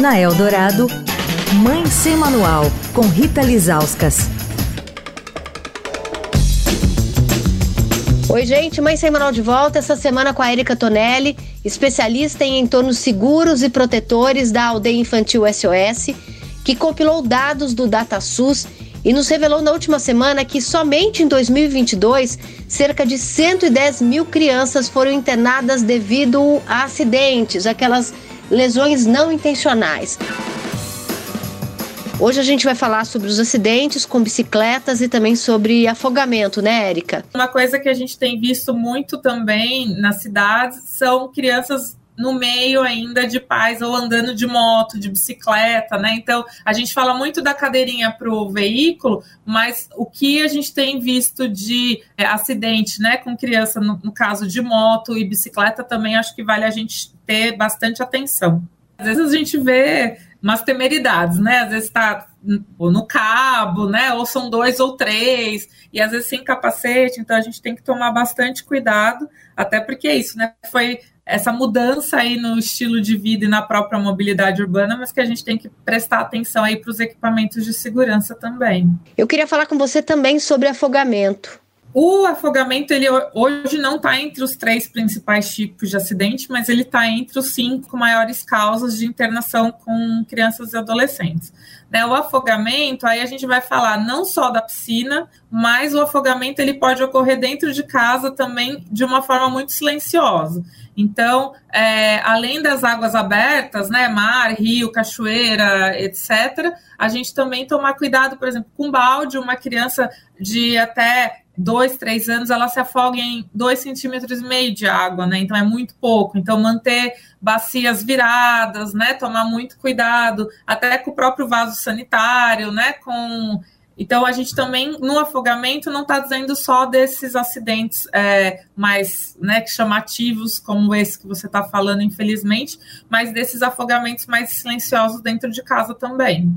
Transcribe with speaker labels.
Speaker 1: Na Eldorado, Mãe Sem Manual, com Rita Lizauskas.
Speaker 2: Oi, gente, Mãe Sem Manual de volta essa semana com a Erika Tonelli, especialista em entornos seguros e protetores da Aldeia Infantil SOS, que compilou dados do DataSUS e nos revelou na última semana que somente em 2022 cerca de 110 mil crianças foram internadas devido a acidentes, aquelas lesões não intencionais. Hoje a gente vai falar sobre os acidentes com bicicletas e também sobre afogamento, né, Érica?
Speaker 3: Uma coisa que a gente tem visto muito também nas cidades são crianças no meio ainda de pais ou andando de moto, de bicicleta, né? Então, a gente fala muito da cadeirinha para o veículo, mas o que a gente tem visto de é, acidente, né, com criança, no, no caso de moto e bicicleta, também acho que vale a gente ter bastante atenção. Às vezes a gente vê umas temeridades, né? Às vezes está no cabo, né? Ou são dois ou três, e às vezes sem capacete, então a gente tem que tomar bastante cuidado, até porque é isso, né? Foi essa mudança aí no estilo de vida e na própria mobilidade urbana, mas que a gente tem que prestar atenção aí para os equipamentos de segurança também.
Speaker 2: Eu queria falar com você também sobre afogamento.
Speaker 3: O afogamento, ele hoje não está entre os três principais tipos de acidente, mas ele está entre os cinco maiores causas de internação com crianças e adolescentes. Né, o afogamento, aí a gente vai falar não só da piscina, mas o afogamento ele pode ocorrer dentro de casa também de uma forma muito silenciosa. Então, é, além das águas abertas, né, mar, rio, cachoeira, etc., a gente também tomar cuidado, por exemplo, com balde, uma criança de até dois, três anos, ela se afoga em dois centímetros e meio de água, né? Então é muito pouco. Então manter bacias viradas, né? Tomar muito cuidado, até com o próprio vaso sanitário, né? Com então a gente também no afogamento não está dizendo só desses acidentes é, mais né, chamativos como esse que você está falando, infelizmente, mas desses afogamentos mais silenciosos dentro de casa também.